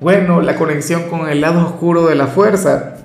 bueno, la conexión con el lado oscuro de la fuerza.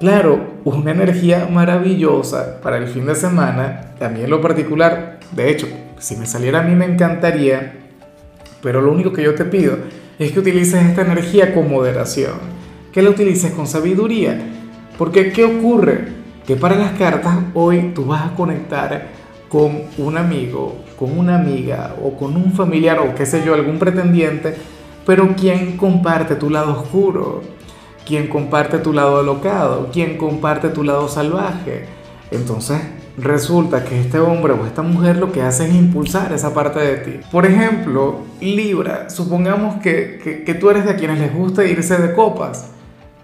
Claro, una energía maravillosa para el fin de semana, también lo particular. De hecho, si me saliera a mí me encantaría, pero lo único que yo te pido es que utilices esta energía con moderación, que la utilices con sabiduría. Porque, ¿qué ocurre? Que para las cartas hoy tú vas a conectar con un amigo, con una amiga o con un familiar o qué sé yo, algún pretendiente pero ¿quién comparte tu lado oscuro? ¿Quién comparte tu lado alocado? ¿Quién comparte tu lado salvaje? Entonces resulta que este hombre o esta mujer lo que hace es impulsar esa parte de ti. Por ejemplo, Libra, supongamos que, que, tú eres de quienes les gusta irse de copas.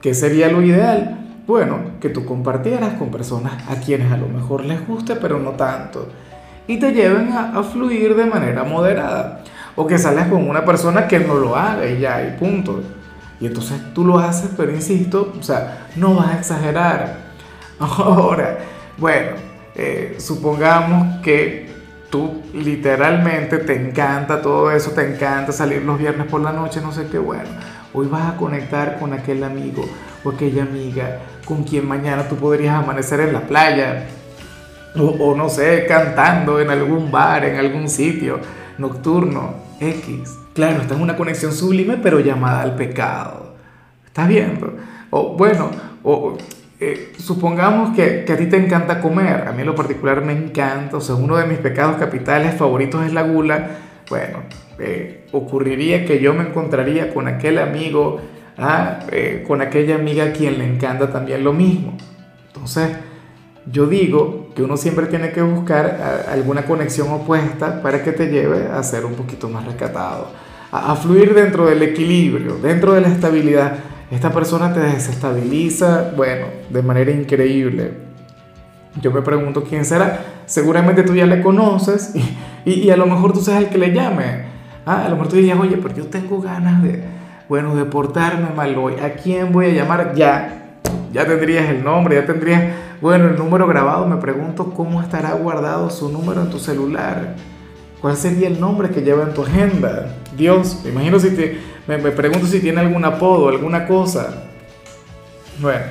¿Qué sería lo ideal? Bueno, que tú compartieras con personas a quienes a lo mejor les guste, pero no tanto. Y te lleven a, a fluir de manera moderada o que salgas con una persona que no lo haga y ya, y punto. Y entonces tú lo haces, pero insisto, o sea, no vas a exagerar. Ahora, bueno, eh, supongamos que tú literalmente te encanta todo eso, te encanta salir los viernes por la noche, no sé qué, bueno, hoy vas a conectar con aquel amigo o aquella amiga con quien mañana tú podrías amanecer en la playa o, o no sé, cantando en algún bar, en algún sitio nocturno X. Claro, está en una conexión sublime, pero llamada al pecado. ¿Estás viendo? O bueno, o eh, supongamos que, que, a ti te encanta comer. A mí en lo particular me encanta. O sea, uno de mis pecados capitales favoritos es la gula. Bueno, eh, ocurriría que yo me encontraría con aquel amigo, ah, eh, con aquella amiga a quien le encanta también lo mismo. Entonces, yo digo que uno siempre tiene que buscar alguna conexión opuesta para que te lleve a ser un poquito más rescatado, a, fluir dentro del equilibrio, dentro de la estabilidad. Esta persona te desestabiliza, bueno, de manera increíble. Yo me pregunto quién será. Seguramente tú ya le conoces y, y, a lo mejor tú seas el que le llame. Ah, a lo mejor tú dirías, oye, pero yo tengo ganas de, bueno, de portarme mal hoy. ¿A quién voy a llamar? Ya, ya tendrías el nombre, ya tendrías bueno, el número grabado, me pregunto cómo estará guardado su número en tu celular. ¿Cuál sería el nombre que lleva en tu agenda? Dios, me imagino si te, me, pregunto si tiene algún apodo, alguna cosa. Bueno,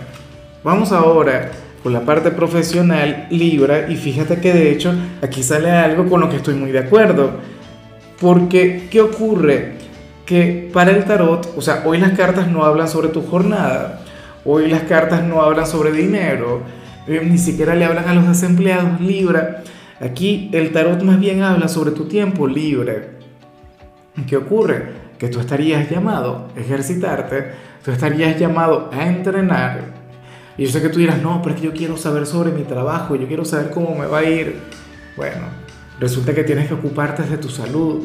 vamos ahora con la parte profesional Libra y fíjate que de hecho aquí sale algo con lo que estoy muy de acuerdo. Porque, ¿qué ocurre? Que para el tarot, o sea, hoy las cartas no hablan sobre tu jornada, hoy las cartas no hablan sobre dinero, eh, ni siquiera le hablan a los desempleados, Libra. Aquí el tarot más bien habla sobre tu tiempo libre. ¿Qué ocurre? Que tú estarías llamado a ejercitarte, tú estarías llamado a entrenar. Y yo sé que tú dirás, no, pero es que yo quiero saber sobre mi trabajo, yo quiero saber cómo me va a ir. Bueno, resulta que tienes que ocuparte de tu salud,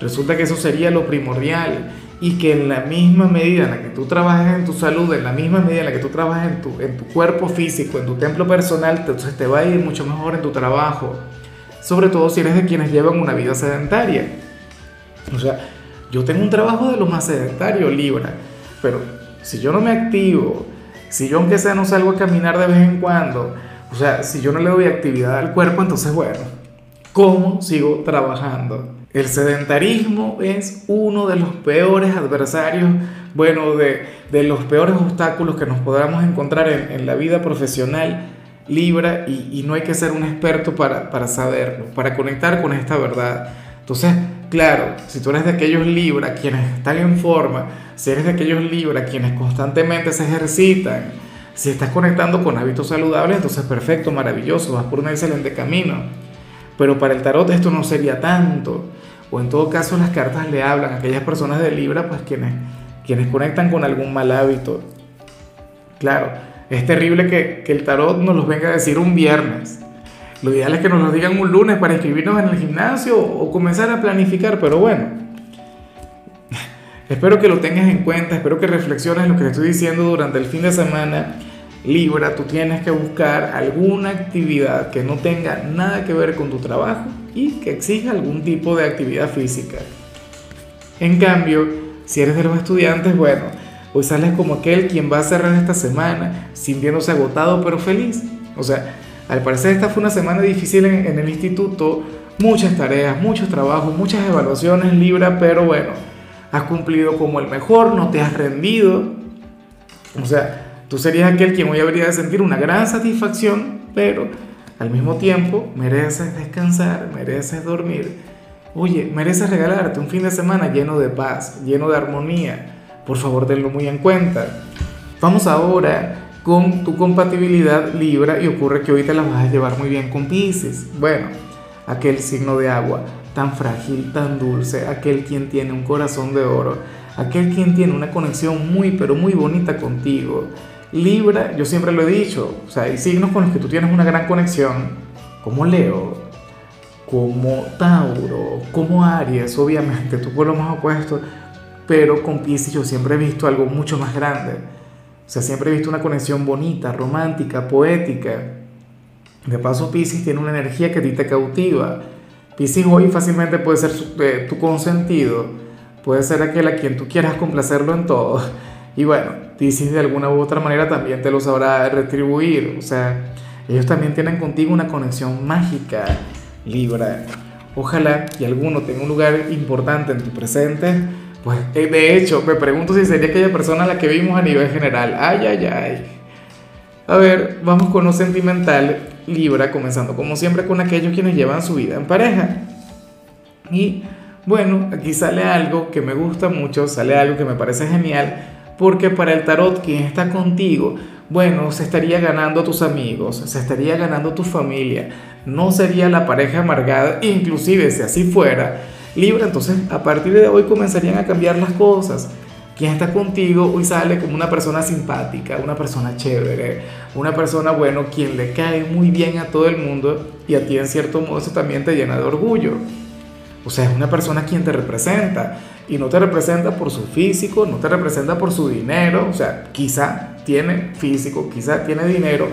resulta que eso sería lo primordial y que en la misma medida en la que tú trabajes en tu salud, en la misma medida en la que tú trabajes en tu, en tu cuerpo físico, en tu templo personal, entonces te va a ir mucho mejor en tu trabajo. Sobre todo si eres de quienes llevan una vida sedentaria. O sea, yo tengo un trabajo de lo más sedentario, Libra, pero si yo no me activo, si yo aunque sea no salgo a caminar de vez en cuando, o sea, si yo no le doy actividad al cuerpo, entonces bueno, ¿cómo sigo trabajando? El sedentarismo es uno de los peores adversarios, bueno, de, de los peores obstáculos que nos podamos encontrar en, la vida profesional Libra y, y, no hay que ser un experto para, para saberlo, para conectar con esta verdad. Entonces, claro, si tú eres de aquellos Libra quienes están en forma, si eres de aquellos Libra quienes constantemente se ejercitan, si estás conectando con hábitos saludables, entonces perfecto, maravilloso, vas por un excelente camino. Pero para el tarot esto no sería tanto o en todo caso las cartas le hablan a aquellas personas de Libra, pues quienes, quienes conectan con algún mal hábito. Claro, es terrible que, que el tarot nos los venga a decir un viernes. Lo ideal es que nos lo digan un lunes para inscribirnos en el gimnasio o comenzar a planificar, pero bueno, Espero que lo tengas en cuenta, espero que reflexiones lo que te estoy diciendo durante el fin de semana. Libra, tú tienes que buscar alguna actividad que no tenga nada que ver con tu trabajo y que exija algún tipo de actividad física. En cambio, si eres de los estudiantes, bueno, hoy sales como aquel quien va a cerrar esta semana sintiéndose agotado pero feliz. O sea, al parecer esta fue una semana difícil en, el instituto, muchas tareas, muchos trabajos, muchas evaluaciones, Libra, pero bueno, has cumplido como el mejor, no te has rendido. O sea, Tú serías aquel quien hoy habría de sentir una gran satisfacción, pero al mismo tiempo mereces descansar, mereces dormir. Oye, mereces regalarte un fin de semana lleno de paz, lleno de armonía. Por favor, tenlo muy en cuenta. Vamos ahora con tu compatibilidad Libra y ocurre que hoy te la vas a llevar muy bien con Pisces. Bueno, aquel signo de agua tan frágil, tan dulce, aquel quien tiene un corazón de oro, aquel quien tiene una conexión muy pero muy bonita contigo Libra, yo siempre lo he dicho, o sea, hay signos con los que tú tienes una gran conexión, como Leo, como Tauro, como Aries, obviamente, tú por lo más opuesto, pero con Pisces yo siempre he visto algo mucho más grande. O sea, siempre he visto una conexión bonita, romántica, poética. De paso, Pisces tiene una energía que a ti te cautiva. Pisces hoy fácilmente puede ser eh, tu consentido, puede ser aquel a quien tú quieras complacerlo en todo y bueno, Pisces de alguna u otra manera también te lo sabrá retribuir. O sea, ellos también tienen contigo una conexión mágica, Libra. Ojalá que alguno tenga un lugar importante en tu presente. Pues eh, de hecho, me pregunto si sería aquella persona a la que vimos a nivel general. Ay, ay, ay. A ver, vamos con lo sentimental, Libra, comenzando como siempre con aquellos quienes llevan su vida en pareja. Y bueno, aquí sale algo que me gusta mucho, sale algo que me parece genial porque para el tarot, quien está contigo, bueno, se estaría ganando tus amigos, se estaría ganando tu familia, no sería la pareja amargada, inclusive si así fuera, Libra, entonces a partir de hoy comenzarían a cambiar las cosas. Quien está contigo hoy sale como una persona simpática, una persona chévere, una persona, bueno, quien le cae muy bien a todo el mundo y a ti en cierto modo eso también te llena de orgullo. O sea, es una persona quien te representa y no te representa por su físico, no te representa por su dinero, o sea, quizá tiene físico, quizá tiene dinero,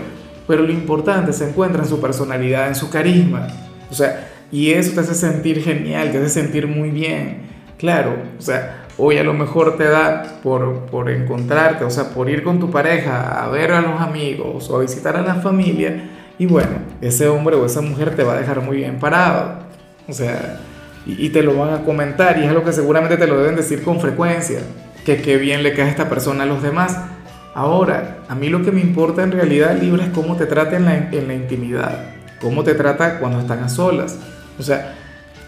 pero lo importante se encuentra en su personalidad, en su carisma, o sea, y eso te hace sentir genial, te hace sentir muy bien, claro, o sea, hoy a lo mejor te da por, por encontrarte, o sea, por ir con tu pareja a ver a los amigos o a visitar a la familia, y bueno, ese hombre o esa mujer te va a dejar muy bien parado, o sea, y, te lo van a comentar y es algo que seguramente te lo deben decir con frecuencia, que qué bien le cae a esta persona a los demás. Ahora, a mí lo que me importa en realidad, Libra, es cómo te trata en la, en la intimidad, cómo te trata cuando están a solas. O sea,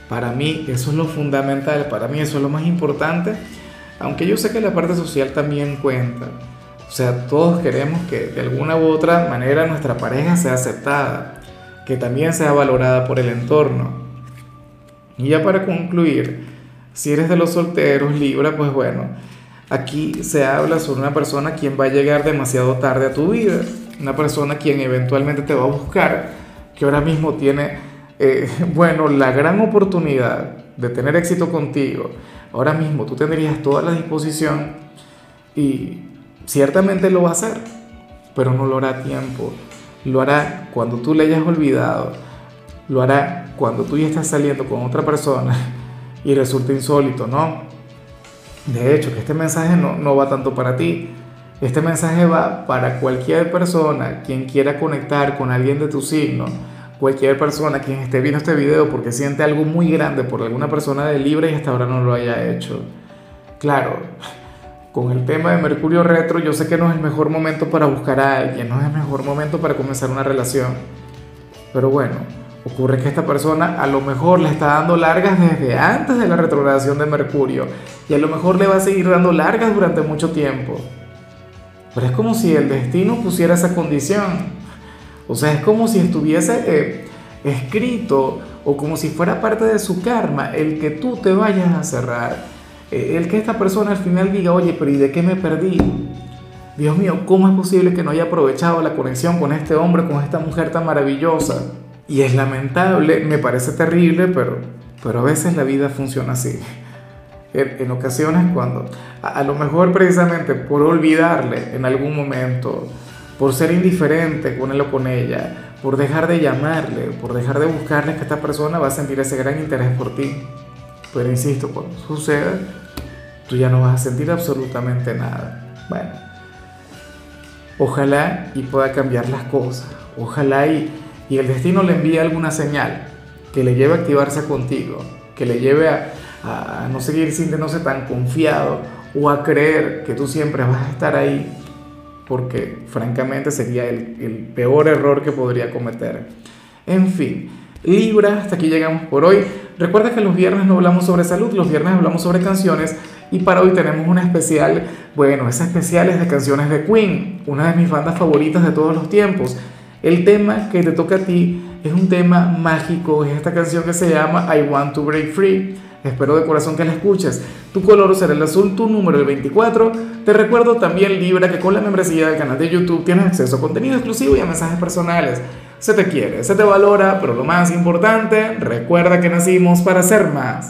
para mí eso es lo fundamental, para mí eso es lo más importante, aunque yo sé que la parte social también cuenta. O sea, todos queremos que de alguna u otra manera nuestra pareja sea aceptada, que también sea valorada por el entorno. Y ya para concluir, si eres de los solteros, Libra, pues bueno, aquí se habla sobre una persona quien va a llegar demasiado tarde a tu vida, una persona quien eventualmente te va a buscar, que ahora mismo tiene, eh, bueno, la gran oportunidad de tener éxito contigo. Ahora mismo tú tendrías toda la disposición y ciertamente lo va a hacer, pero no lo hará a tiempo. Lo hará cuando tú le hayas olvidado. Lo hará cuando tú ya estás saliendo con otra persona y resulta insólito, ¿no? De hecho, que este mensaje no, no va tanto para ti. Este mensaje va para cualquier persona quien quiera conectar con alguien de tu signo, cualquier persona quien esté viendo este video porque siente algo muy grande por alguna persona de Libra y hasta ahora no lo haya hecho. Claro, con el tema de Mercurio retro yo sé que no es el mejor momento para buscar a alguien, no es el mejor momento para comenzar una relación. Pero bueno, Ocurre que esta persona a lo mejor le está dando largas desde antes de la retrogradación de Mercurio y a lo mejor le va a seguir dando largas durante mucho tiempo. Pero es como si el destino pusiera esa condición. O sea, es como si estuviese eh, escrito o como si fuera parte de su karma el que tú te vayas a cerrar. Eh, el que esta persona al final diga, oye, pero ¿y de qué me perdí? Dios mío, ¿cómo es posible que no haya aprovechado la conexión con este hombre, con esta mujer tan maravillosa? Y es lamentable, me parece terrible, pero, pero a veces la vida funciona así. en, ocasiones cuando a, lo mejor precisamente por olvidarle en algún momento, por ser indiferente con él o con ella, por dejar de llamarle, por dejar de buscarle, que esta persona va a sentir ese gran interés por ti. Pero insisto, cuando suceda, tú ya no vas a sentir absolutamente nada. Bueno, ojalá y pueda cambiar las cosas. Ojalá y, y el destino le envíe alguna señal que le lleve a activarse contigo, que le lleve a, no seguir sintiéndose tan confiado o a creer que tú siempre vas a estar ahí, porque francamente sería el, el peor error que podría cometer. En fin, Libra, hasta aquí llegamos por hoy. Recuerda que los viernes no hablamos sobre salud, los viernes hablamos sobre canciones y para hoy tenemos una especial, bueno, esa especial es de canciones de Queen, una de mis bandas favoritas de todos los tiempos. El tema que te toca a ti es un tema mágico, es esta canción que se llama I Want to Break Free. Espero de corazón que la escuches. Tu color será el azul, tu número el 24. Te recuerdo también, Libra, que con la membresía del canal de YouTube tienes acceso a contenido exclusivo y a mensajes personales. Se te quiere, se te valora, pero lo más importante, recuerda que nacimos para ser más.